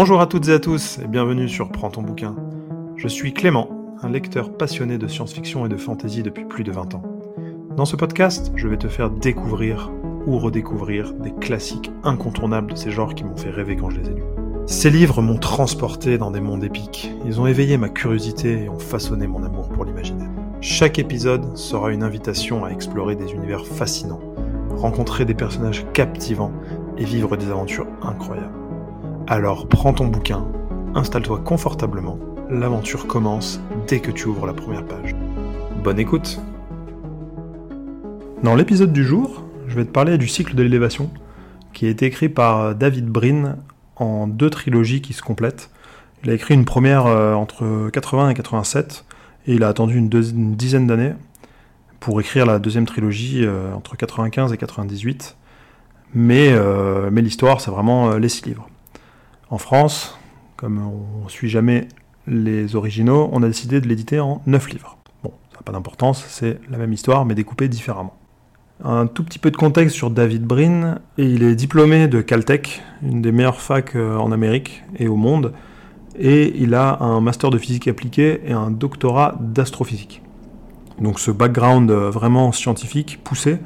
Bonjour à toutes et à tous et bienvenue sur Prends ton bouquin. Je suis Clément, un lecteur passionné de science-fiction et de fantasy depuis plus de 20 ans. Dans ce podcast, je vais te faire découvrir ou redécouvrir des classiques incontournables de ces genres qui m'ont fait rêver quand je les ai lus. Ces livres m'ont transporté dans des mondes épiques, ils ont éveillé ma curiosité et ont façonné mon amour pour l'imaginaire. Chaque épisode sera une invitation à explorer des univers fascinants, rencontrer des personnages captivants et vivre des aventures incroyables. Alors prends ton bouquin, installe-toi confortablement, l'aventure commence dès que tu ouvres la première page. Bonne écoute Dans l'épisode du jour, je vais te parler du cycle de l'élévation, qui a été écrit par David Brin en deux trilogies qui se complètent. Il a écrit une première euh, entre 80 et 87, et il a attendu une, dizaine d'années pour écrire la deuxième trilogie euh, entre 95 et 98. Mais, euh, mais l'histoire, c'est vraiment les six livres. En France, comme on ne suit jamais les originaux, on a décidé de l'éditer en 9 livres. Bon, ça n'a pas d'importance, c'est la même histoire, mais découpée différemment. Un tout petit peu de contexte sur David Brin, il est diplômé de Caltech, une des meilleures facs euh, en Amérique et au monde, et il a un master de physique appliquée et un doctorat d'astrophysique. Donc ce background euh, vraiment scientifique, poussé,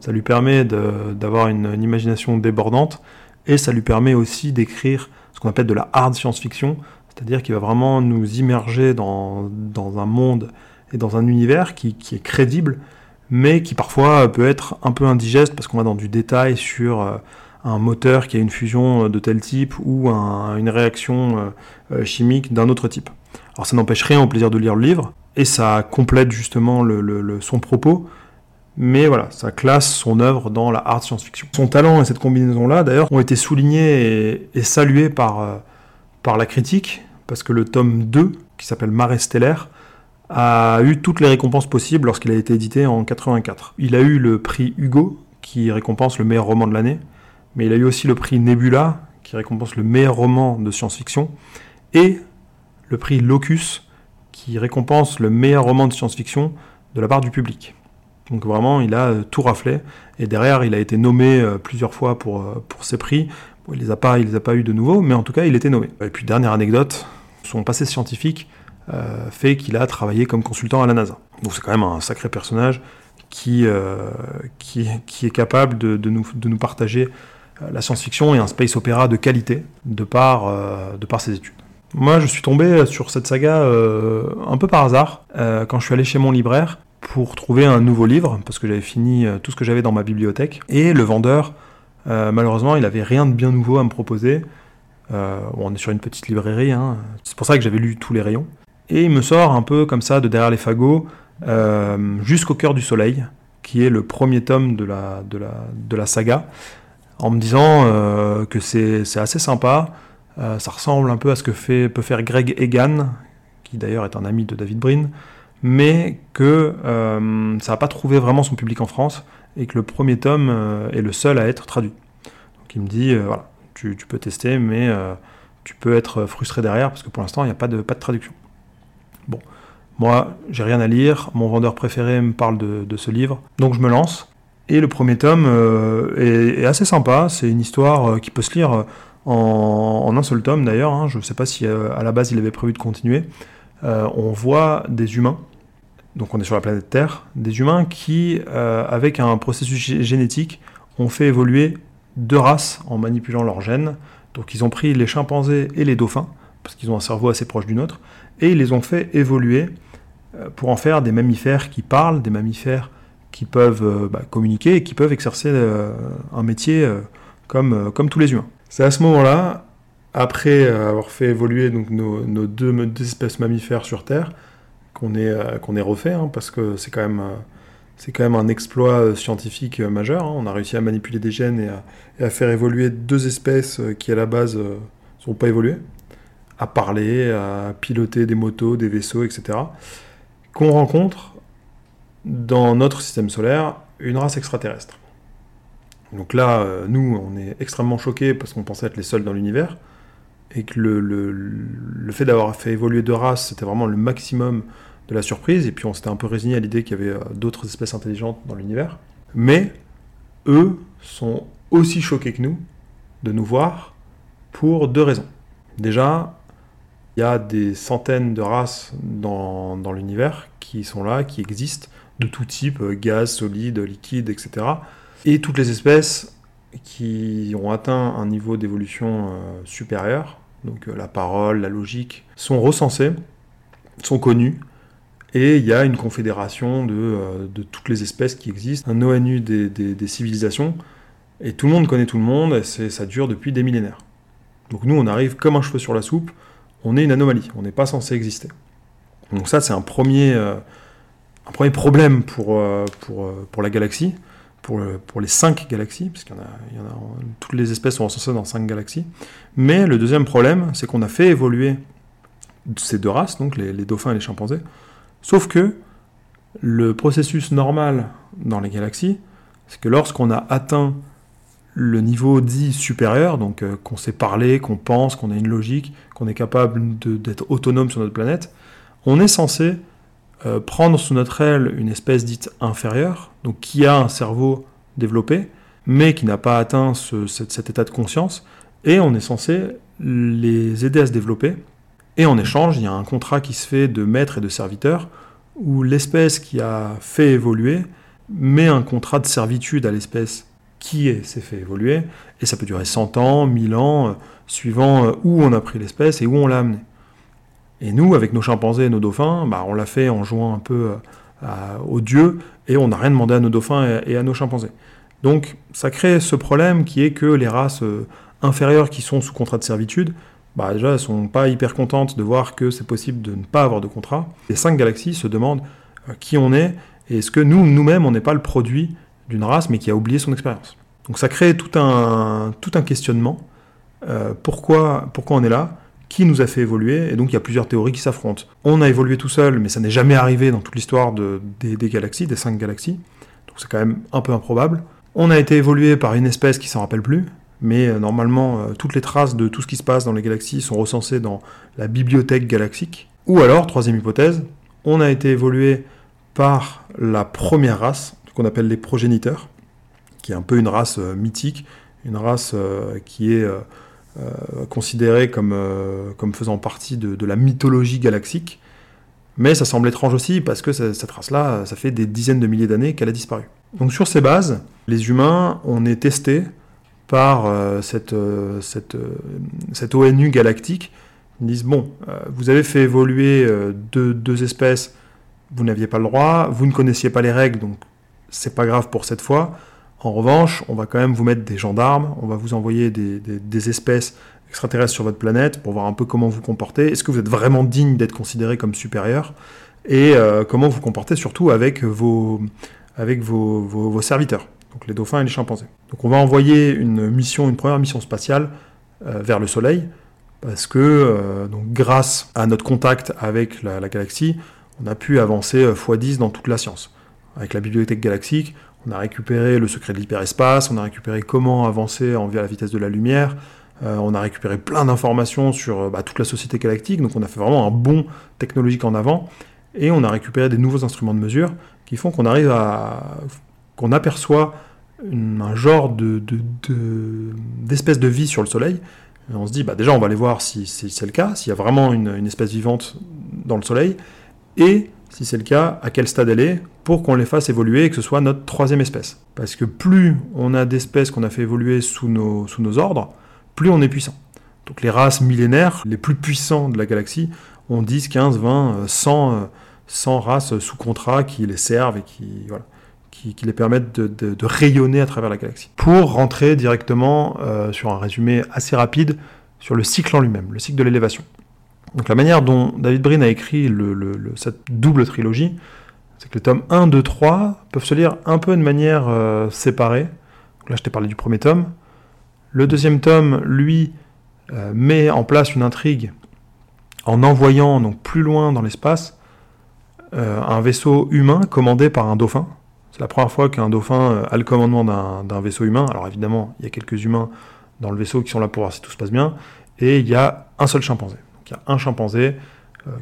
ça lui permet d'avoir une imagination débordante, et ça lui permet aussi d'écrire ce qu'on appelle de la hard science-fiction, c'est-à-dire qu'il va vraiment nous immerger dans, un monde et dans un univers qui, est crédible, mais qui parfois peut être un peu indigeste parce qu'on va dans du détail sur euh, un moteur qui a une fusion de tel type ou une réaction euh, euh, chimique d'un autre type. Alors ça n'empêche rien au plaisir de lire le livre, et ça complète justement son propos, mais voilà, ça classe son œuvre dans la hard science-fiction. Son talent et cette combinaison-là, d'ailleurs, ont été soulignés et, salués par, euh, par la critique, parce que le tome 2, qui s'appelle Marais stellaire, a eu toutes les récompenses possibles lorsqu'il a été édité en 84. Il a eu le prix Hugo, qui récompense le meilleur roman de l'année, mais il a eu aussi le prix Nebula, qui récompense le meilleur roman de science-fiction, et le prix Locus, qui récompense le meilleur roman de science-fiction de la part du public. Donc vraiment, il a euh, tout raflé. Et derrière, il a été nommé euh, plusieurs fois pour, euh, pour ses prix. il ne les, a pas, les a pas eu de nouveau, mais en tout cas, il était nommé. Et puis, dernière anecdote, son passé scientifique fait qu'il a travaillé comme consultant à la NASA. Donc c'est quand même un sacré personnage qui, qui, qui, est capable de, de, nous, de nous partager la science-fiction et un space opéra de qualité de par, de par ses études. Moi, je suis tombé sur cette saga un peu par hasard quand je suis allé chez mon libraire pour trouver un nouveau livre, parce que j'avais fini euh, tout ce que j'avais dans ma bibliothèque. Et le vendeur, euh, malheureusement, il n'avait rien de bien nouveau à me proposer. Euh, on est sur une petite librairie, hein. c'est pour ça que j'avais lu tous les rayons. Et il me sort un peu comme ça, de derrière les fagots, jusqu'au cœur du soleil, qui est le premier tome de la, saga, en me disant que c'est assez sympa, ça ressemble un peu à ce que fait, peut faire Greg Egan, qui d'ailleurs est un ami de David Brin, mais que euh, ça n'a pas trouvé vraiment son public en France et que le premier tome euh, est le seul à être traduit. Donc il me dit, euh, voilà, tu, peux tester, mais tu peux être frustré derrière parce que pour l'instant, il n'y a pas de, pas de traduction. Bon, moi, j'ai rien à lire, mon vendeur préféré me parle de, ce livre, donc je me lance. Et le premier tome est, assez sympa, c'est une histoire qui peut se lire en, un seul tome d'ailleurs, hein. je ne sais pas si à la base il avait prévu de continuer. On voit des humains donc on est sur la planète Terre, des humains qui, euh, avec un processus génétique, ont fait évoluer deux races en manipulant leurs gènes. Donc ils ont pris les chimpanzés et les dauphins, parce qu'ils ont un cerveau assez proche du nôtre, et ils les ont fait évoluer euh, pour en faire des mammifères qui parlent, des mammifères qui peuvent euh, bah, communiquer et qui peuvent exercer un métier comme, comme tous les humains. C'est à ce moment-là, après avoir fait évoluer donc, nos, deux, espèces mammifères sur Terre, qu'on ait, euh, refait, hein, parce que c'est quand même euh, quand même un exploit euh, scientifique majeur. Hein. On a réussi à manipuler des gènes et à, faire évoluer deux espèces qui, à la base, ne sont pas évoluées, à parler, à piloter des motos, des vaisseaux, etc. Qu'on rencontre dans notre système solaire une race extraterrestre. Donc là, nous, on est extrêmement choqués parce qu'on pensait être les seuls dans l'univers, et que le, le, fait d'avoir fait évoluer deux races, c'était vraiment le maximum de la surprise, et puis on s'était un peu résigné à l'idée qu'il y avait euh, d'autres espèces intelligentes dans l'univers. Mais eux sont aussi choqués que nous de nous voir pour deux raisons. Déjà, il y a des centaines de races dans, dans l'univers qui sont là, qui existent, de tout type, euh, gaz, solide, liquide, etc. Et toutes les espèces qui ont atteint un niveau d'évolution euh, supérieur, donc euh, la parole, la logique, sont recensées, sont connues, et il y a une confédération de, de, toutes les espèces qui existent, un ONU des, des, civilisations, et tout le monde connaît tout le monde, et ça dure depuis des millénaires. Donc nous, on arrive comme un cheveu sur la soupe, on est une anomalie, on n'est pas censé exister. Donc ça, c'est un premier, euh, un premier problème pour, euh, pour, euh, pour la galaxie, pour, pour les cinq galaxies, parce qu'il y en a, toutes les espèces sont recensées dans cinq galaxies. Mais le deuxième problème, c'est qu'on a fait évoluer ces deux races, donc les, les dauphins et les chimpanzés, sauf que le processus normal dans les galaxies, c'est que lorsqu'on a atteint le niveau dit supérieur, donc euh, qu'on sait parler, qu'on pense, qu'on a une logique, qu'on est capable d'être autonome sur notre planète, on est censé euh, prendre sous notre aile une espèce dite inférieure, donc qui a un cerveau développé, mais qui n'a pas atteint ce, cet, état de conscience, et on est censé les aider à se développer. Et en échange, il y a un contrat qui se fait de maître et de serviteur, où l'espèce qui a fait évoluer met un contrat de servitude à l'espèce qui s'est fait évoluer, et ça peut durer 100 ans, 1000 ans, euh, suivant euh, où on a pris l'espèce et où on l'a amené. Et nous, avec nos chimpanzés et nos dauphins, bah, on l'a fait en jouant un peu euh, aux dieux, et on n'a rien demandé à nos dauphins et, à nos chimpanzés. Donc ça crée ce problème qui est que les races inférieures qui sont sous contrat de servitude, bah, déjà elles sont pas hyper contentes de voir que c'est possible de ne pas avoir de contrat. Les cinq galaxies se demandent qui on est, et est-ce que nous, nous-mêmes, on n'est pas le produit d'une race, mais qui a oublié son expérience. Donc ça crée tout un, tout un questionnement. Euh, pourquoi, pourquoi on est là Qui nous a fait évoluer Et donc il y a plusieurs théories qui s'affrontent. On a évolué tout seul, mais ça n'est jamais arrivé dans toute l'histoire de, des, galaxies, des cinq galaxies. Donc c'est quand même un peu improbable. On a été évolué par une espèce qui s'en rappelle plus, mais euh, normalement euh, toutes les traces de tout ce qui se passe dans les galaxies sont recensées dans la bibliothèque galaxique. Ou alors, troisième hypothèse, on a été évolué par la première race, qu'on appelle les progéniteurs, qui est un peu une race euh, mythique, une race qui est euh, considérée comme, comme faisant partie de, la mythologie galaxique. Mais ça semble étrange aussi parce que cette race-là, ça fait des dizaines de milliers d'années qu'elle a disparu. Donc sur ces bases, les humains, on est testés par cette, cette, cette, ONU galactique. Ils disent, bon, vous avez fait évoluer deux, deux espèces, vous n'aviez pas le droit, vous ne connaissiez pas les règles, donc c'est pas grave pour cette fois. En revanche, on va quand même vous mettre des gendarmes, on va vous envoyer des, espèces extraterrestres sur votre planète pour voir un peu comment vous comportez. Est-ce que vous êtes vraiment digne d'être considéré comme supérieur? Et euh, comment vous comportez surtout avec vos, serviteurs, donc les dauphins et les chimpanzés. Donc on va envoyer une mission, une première mission spatiale euh, vers le Soleil, parce que euh, grâce à notre contact avec la, la galaxie, on a pu avancer x10 dans toute la science avec la bibliothèque galactique, on a récupéré le secret de l'hyperespace, on a récupéré comment avancer en via la vitesse de la lumière, euh, on a récupéré plein d'informations sur euh, bah, toute la société galactique, donc on a fait vraiment un bond technologique en avant, et on a récupéré des nouveaux instruments de mesure qui font qu'on arrive à... qu'on aperçoit un genre de, d'espèce de, vie sur le Soleil. On se dit, bah, déjà, on va aller voir si, si c'est le cas, s'il y a vraiment une, une espèce vivante dans le Soleil, et si c'est le cas, à quel stade elle est, pour qu'on les fasse évoluer et que ce soit notre troisième espèce? Parce que plus on a d'espèces qu'on a fait évoluer sous nos, sous nos ordres, plus on est puissant. Donc les races millénaires, les plus puissants de la galaxie, ont 10, 15, 20, 100, 100 races sous contrat qui les servent et qui, voilà, qui, les permettent de, rayonner à travers la galaxie. Pour rentrer directement euh, sur un résumé assez rapide sur le cycle en lui-même, le cycle de l'élévation. Donc la manière dont David Brin a écrit cette double trilogie, c'est que les tomes 1, 2, 3 peuvent se lire un peu de manière euh, séparée. Là, je t'ai parlé du premier tome. Le deuxième tome, lui, euh, met en place une intrigue en envoyant donc plus loin dans l'espace euh, un vaisseau humain commandé par un dauphin. C'est la première fois qu'un dauphin a le commandement d'un vaisseau humain. Alors évidemment, il y a quelques humains dans le vaisseau qui sont là pour voir si tout se passe bien. Et il y a un seul chimpanzé. Y a un chimpanzé,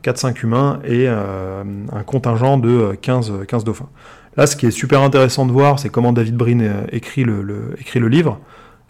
4-5 euh, humains et euh, un contingent de 15, euh, 15 dauphins. Là, ce qui est super intéressant de voir, c'est comment David Brin écrit le, écrit le livre,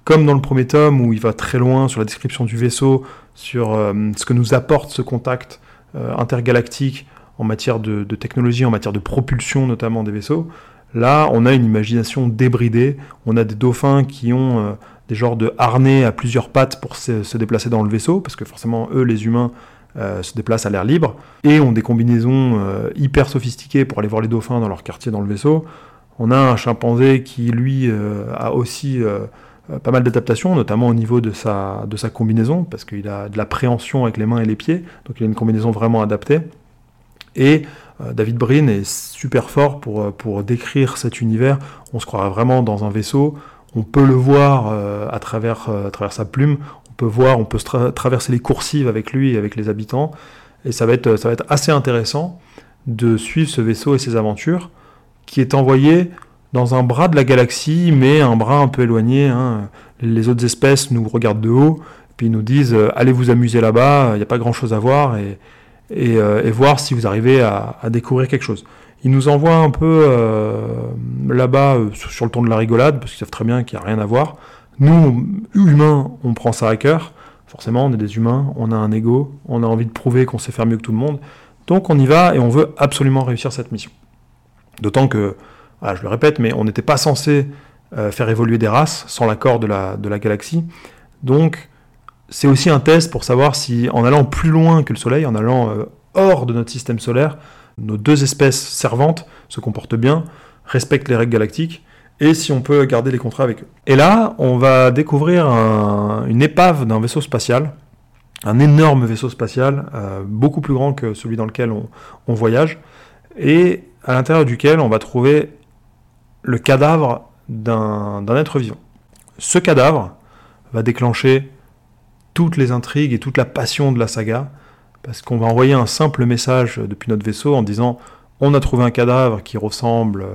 comme dans le premier tome où il va très loin sur la description du vaisseau, sur ce que nous apporte ce contact intergalactique en matière de, technologie, en matière de propulsion notamment des vaisseaux. Là, on a une imagination débridée, on a des dauphins qui ont des genres de harnais à plusieurs pattes pour se, déplacer dans le vaisseau, parce que forcément, eux, les humains, euh, se déplacent à l'air libre, et ont des combinaisons euh, hyper sophistiquées pour aller voir les dauphins dans leur quartier dans le vaisseau. On a un chimpanzé qui, lui, a aussi pas mal d'adaptations, notamment au niveau de sa, combinaison, parce qu'il a de la préhension avec les mains et les pieds, donc il a une combinaison vraiment adaptée. Et euh, David Brin est super fort pour, euh, pour décrire cet univers. On se croirait vraiment dans un vaisseau. On peut le voir euh, à, travers, à travers sa plume. On peut voir, on peut traverser les coursives avec lui et avec les habitants. Et ça va, être, assez intéressant de suivre ce vaisseau et ses aventures, qui est envoyé dans un bras de la galaxie, mais un bras un peu éloigné. Hein. Les autres espèces nous regardent de haut, puis nous disent allez vous amuser là-bas, il n'y a pas grand-chose à voir, euh, et, voir si vous arrivez à, découvrir quelque chose. Ils nous envoient un peu euh, là-bas euh, sur le ton de la rigolade, parce qu'ils savent très bien qu'il n'y a rien à voir. Nous, humains, on prend ça à cœur. Forcément, on est des humains, on a un ego, on a envie de prouver qu'on sait faire mieux que tout le monde. Donc on y va et on veut absolument réussir cette mission. D'autant que, je le répète, mais on n'était pas censé faire évoluer des races sans l'accord de la, galaxie. Donc c'est aussi un test pour savoir si, en allant plus loin que le Soleil, en allant euh, hors de notre système solaire, nos deux espèces servantes se comportent bien, respectent les règles galactiques, et si on peut garder les contrats avec eux. Et là, on va découvrir une épave d'un vaisseau spatial, un énorme vaisseau spatial, euh, beaucoup plus grand que celui dans lequel on, on voyage, et à l'intérieur duquel on va trouver le cadavre d'un être vivant. Ce cadavre va déclencher toutes les intrigues et toute la passion de la saga, parce qu'on va envoyer un simple message depuis notre vaisseau en disant on a trouvé un cadavre qui ressemble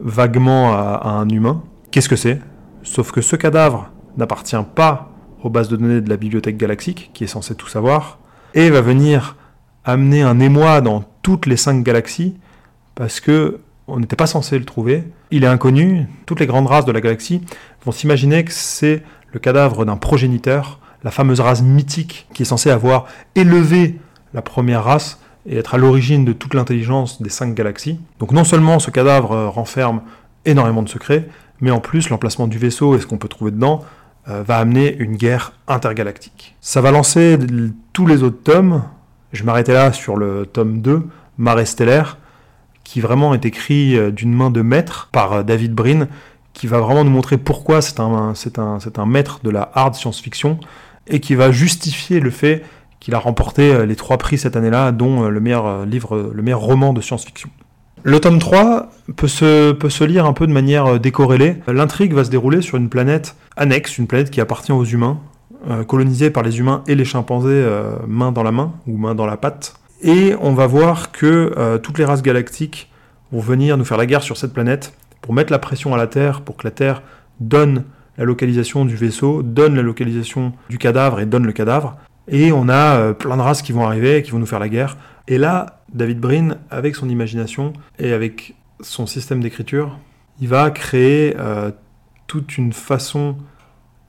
vaguement à, un humain. Qu'est-ce que c'est? Sauf que ce cadavre n'appartient pas aux bases de données de la bibliothèque galaxique, qui est censée tout savoir, et va venir amener un émoi dans toutes les cinq galaxies, parce que on n'était pas censé le trouver. Il est inconnu. Toutes les grandes races de la galaxie vont s'imaginer que c'est le cadavre d'un progéniteur la fameuse race mythique qui est censée avoir élevé la première race et être à l'origine de toute l'intelligence des cinq galaxies. Donc non seulement ce cadavre euh, renferme énormément de secrets, mais en plus l'emplacement du vaisseau et ce qu'on peut trouver dedans euh, va amener une guerre intergalactique. Ça va lancer tous les autres tomes. Je m'arrêtais là sur le tome 2, Marée stellaire, qui vraiment est écrit euh, d'une main de maître par David Brin, qui va vraiment nous montrer pourquoi c'est un, un, un maître de la hard science-fiction et qui va justifier le fait qu'il a remporté euh, les trois prix cette année-là, dont euh, le meilleur euh, livre, le meilleur roman de science-fiction. Le tome 3 peut se, peut se lire un peu de manière décorrélée. L'intrigue va se dérouler sur une planète annexe, une planète qui appartient aux humains, colonisée par les humains et les chimpanzés main dans la main ou main dans la patte. Et on va voir que toutes les races galactiques vont venir nous faire la guerre sur cette planète pour mettre la pression à la Terre, pour que la Terre donne la localisation du vaisseau, donne la localisation du cadavre et donne le cadavre. Et on a euh, plein de races qui vont arriver, qui vont nous faire la guerre. Et là, David Brin, avec son imagination et avec son système d'écriture, il va créer euh, toute une façon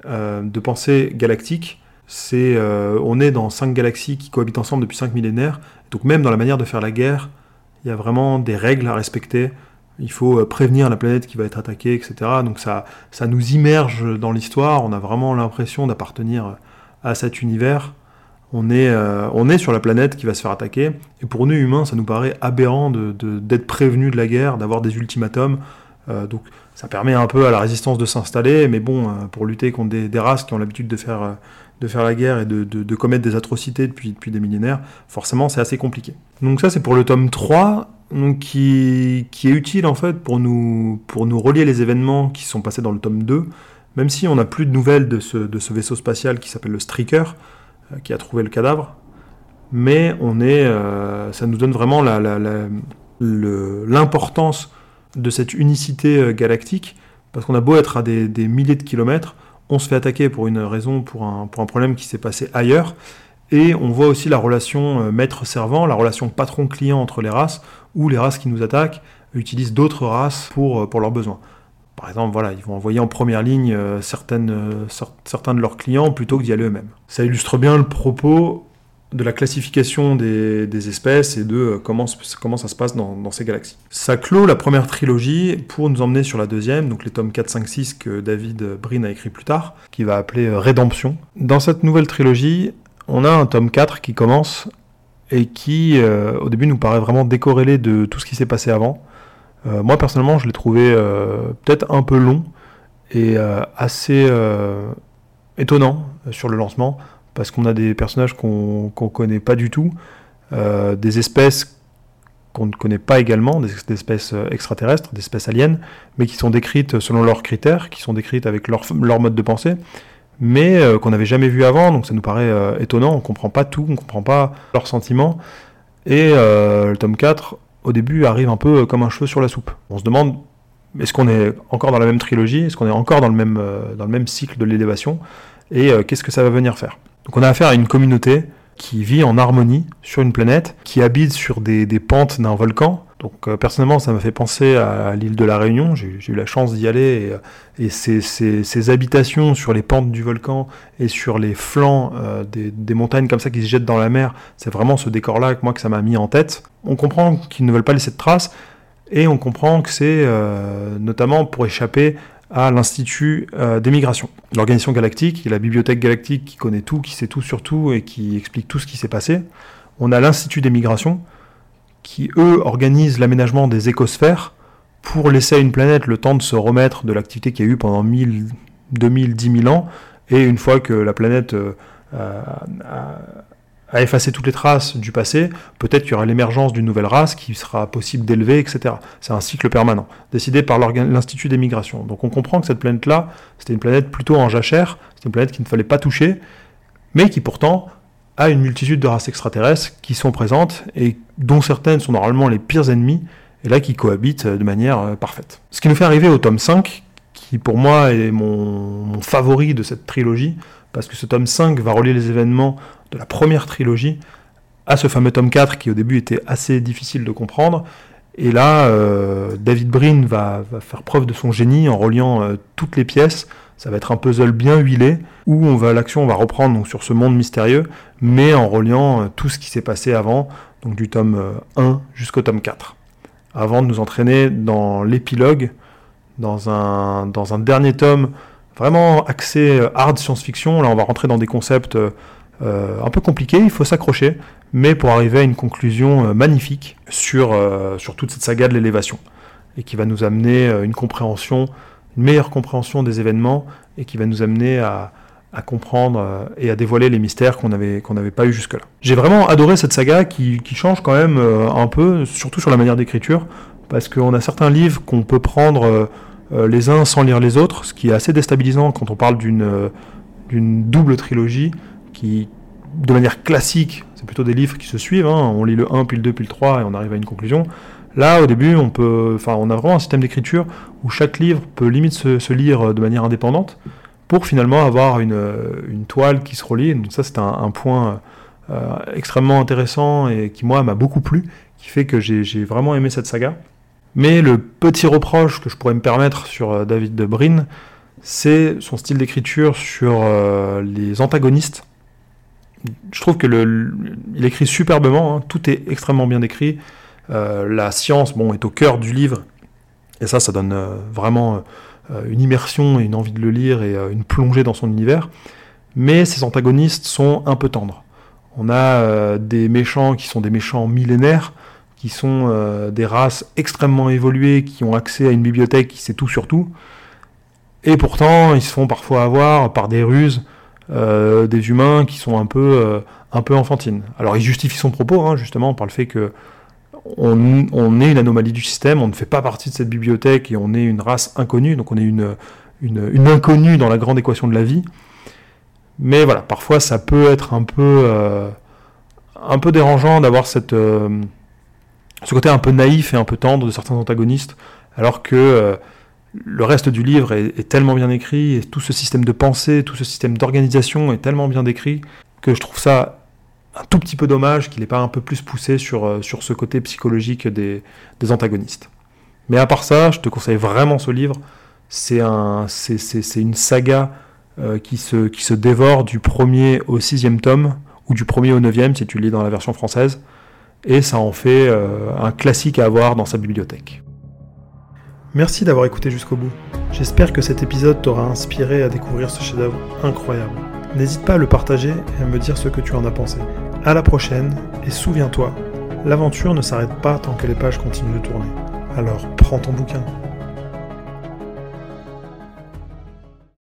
euh, de penser galactique. C'est, on est dans cinq galaxies qui cohabitent ensemble depuis cinq millénaires. Donc même dans la manière de faire la guerre, il y a vraiment des règles à respecter il faut euh, prévenir la planète qui va être attaquée, etc. Donc ça, ça nous immerge dans l'histoire, on a vraiment l'impression d'appartenir à cet univers. On est, euh, on est sur la planète qui va se faire attaquer, et pour nous humains, ça nous paraît aberrant d'être de, prévenus de la guerre, d'avoir des ultimatums. Euh, donc ça permet un peu à la résistance de s'installer, mais bon, pour lutter contre des, races qui ont l'habitude de faire, de faire la guerre et de, de, commettre des atrocités depuis, depuis des millénaires, forcément c'est assez compliqué. Donc ça c'est pour le tome 3, donc qui, est utile en fait pour nous, pour nous relier les événements qui sont passés dans le tome 2, même si on n'a plus de nouvelles de ce, vaisseau spatial qui s'appelle le Streaker, euh, qui a trouvé le cadavre, mais on est, euh, ça nous donne vraiment l'importance de cette unicité euh, galactique, parce qu'on a beau être à des, milliers de kilomètres, on se fait attaquer pour une raison, pour un problème qui s'est passé ailleurs, et on voit aussi la relation maître-servant, la relation patron-client entre les races, où les races qui nous attaquent utilisent d'autres races pour, euh, pour leurs besoins. Par exemple, voilà, ils vont envoyer en première ligne certaines, certains de leurs clients plutôt que d'y aller eux-mêmes. Ça illustre bien le propos de la classification des, espèces et de euh, comment, comment ça se passe dans, ces galaxies. Ça clôt la première trilogie pour nous emmener sur la deuxième, donc les tomes 4, 5, 6 que David Brin a écrit plus tard, qui va appeler euh, Rédemption. Dans cette nouvelle trilogie, on a un tome 4 qui commence et qui, euh, au début, nous paraît vraiment décorrélé de tout ce qui s'est passé avant. moi, personnellement, je l'ai trouvé peut-être un peu long et assez étonnant sur le lancement parce qu'on a des personnages qu'on ne connaît pas du tout, euh, des espèces qu'on ne connaît pas également, des, espèces euh, extraterrestres, des espèces aliens, mais qui sont décrites selon leurs critères, qui sont décrites avec leur, mode de pensée, mais euh, qu'on n'avait jamais vu avant, donc ça nous paraît étonnant, on ne comprend pas tout, on ne comprend pas leurs sentiments, et le tome 4, au début, arrive un peu comme un cheveu sur la soupe. On se demande, est-ce qu'on est encore dans la même trilogie, est-ce qu'on est encore dans le même, dans le même cycle de l'élévation, et qu'est-ce que ça va venir faire? Donc on a affaire à une communauté qui vit en harmonie sur une planète, qui habite sur des, pentes d'un volcan. Donc euh, personnellement, ça m'a fait penser à, l'île de la Réunion. J'ai eu la chance d'y aller et, euh, ces, habitations sur les pentes du volcan et sur les flancs euh, des, montagnes comme ça qui se jettent dans la mer, c'est vraiment ce décor-là que moi que ça m'a mis en tête. On comprend qu'ils ne veulent pas laisser de traces et on comprend que c'est notamment pour échapper à l'Institut euh, des migrations. L'organisation galactique, la bibliothèque galactique qui connaît tout, qui sait tout sur tout et qui explique tout ce qui s'est passé. On a l'Institut des migrations qui, eux, organisent l'aménagement des écosphères pour laisser à une planète le temps de se remettre de l'activité qu'il y a eu pendant 1000, 2000, 10 000 ans. Et une fois que la planète euh, a, à effacer toutes les traces du passé, peut-être qu'il y aura l'émergence d'une nouvelle race qui sera possible d'élever, etc. C'est un cycle permanent, décidé par l'Institut des migrations. Donc on comprend que cette planète-là, c'était une planète plutôt en jachère, c'était une planète qu'il ne fallait pas toucher, mais qui pourtant a une multitude de races extraterrestres qui sont présentes et dont certaines sont normalement les pires ennemis, et là qui cohabitent de manière euh, parfaite. Ce qui nous fait arriver au tome 5, qui pour moi est mon, mon favori de cette trilogie, parce que ce tome 5 va relier les événements de la première trilogie à ce fameux tome 4 qui au début était assez difficile de comprendre. Et là, euh, David Brin va, faire preuve de son génie en reliant euh, toutes les pièces. Ça va être un puzzle bien huilé où on va l'action va reprendre sur ce monde mystérieux, mais en reliant euh, tout ce qui s'est passé avant, donc du tome 1 jusqu'au tome 4. Avant de nous entraîner dans l'épilogue, dans un, dans un dernier tome vraiment axé hard science-fiction. Là, on va rentrer dans des concepts euh, un peu compliqué, il faut s'accrocher, mais pour arriver à une conclusion euh, magnifique sur, euh, sur toute cette saga de l'élévation, et qui va nous amener une compréhension, une meilleure compréhension des événements, et qui va nous amener à, comprendre et à dévoiler les mystères qu'on n'avait pas eu jusque-là. J'ai vraiment adoré cette saga qui, change quand même un peu, surtout sur la manière d'écriture, parce qu'on a certains livres qu'on peut prendre les uns sans lire les autres, ce qui est assez déstabilisant quand on parle d'une double trilogie qui, de manière classique, c'est plutôt des livres qui se suivent, hein. on lit le 1, puis le 2, puis le 3, et on arrive à une conclusion. Là, au début, on, peut, on a vraiment un système d'écriture où chaque livre peut limite se, lire de manière indépendante pour finalement avoir une, une toile qui se relie. Donc ça, c'est un, point euh, extrêmement intéressant et qui, moi, m'a beaucoup plu, qui fait que j'ai vraiment aimé cette saga. Mais le petit reproche que je pourrais me permettre sur euh, David de Brin, c'est son style d'écriture sur euh, les antagonistes je trouve que il écrit superbement, hein. tout est extrêmement bien décrit. Euh, la science, bon, est au cœur du livre, et ça, ça donne euh, vraiment euh, une immersion et une envie de le lire et une plongée dans son univers. Mais ces antagonistes sont un peu tendres. On a des méchants qui sont des méchants millénaires, qui sont des races extrêmement évoluées, qui ont accès à une bibliothèque qui sait tout sur tout. Et pourtant, ils se font parfois avoir par des ruses euh, des humains qui sont un peu, euh, un peu enfantines. Alors il justifie son propos, hein, justement, par le fait que on, est une anomalie du système, on ne fait pas partie de cette bibliothèque et on est une race inconnue, donc on est une, une, inconnue dans la grande équation de la vie. Mais voilà, parfois ça peut être un peu, euh, un peu dérangeant d'avoir cette, ce côté un peu naïf et un peu tendre de certains antagonistes, alors que le reste du livre est, tellement bien écrit, et tout ce système de pensée, tout ce système d'organisation est tellement bien décrit, que je trouve ça un tout petit peu dommage qu'il n'ait pas un peu plus poussé sur, euh, sur ce côté psychologique des, antagonistes. Mais à part ça, je te conseille vraiment ce livre. C'est un, une saga euh, qui, se, qui se dévore du premier au sixième tome, ou du premier au neuvième si tu lis dans la version française, et ça en fait euh, un classique à avoir dans sa bibliothèque. Merci d'avoir écouté jusqu'au bout. J'espère que cet épisode t'aura inspiré à découvrir ce chef-d'œuvre incroyable. N'hésite pas à le partager et à me dire ce que tu en as pensé. À la prochaine, et souviens-toi, l'aventure ne s'arrête pas tant que les pages continuent de tourner. Alors prends ton bouquin.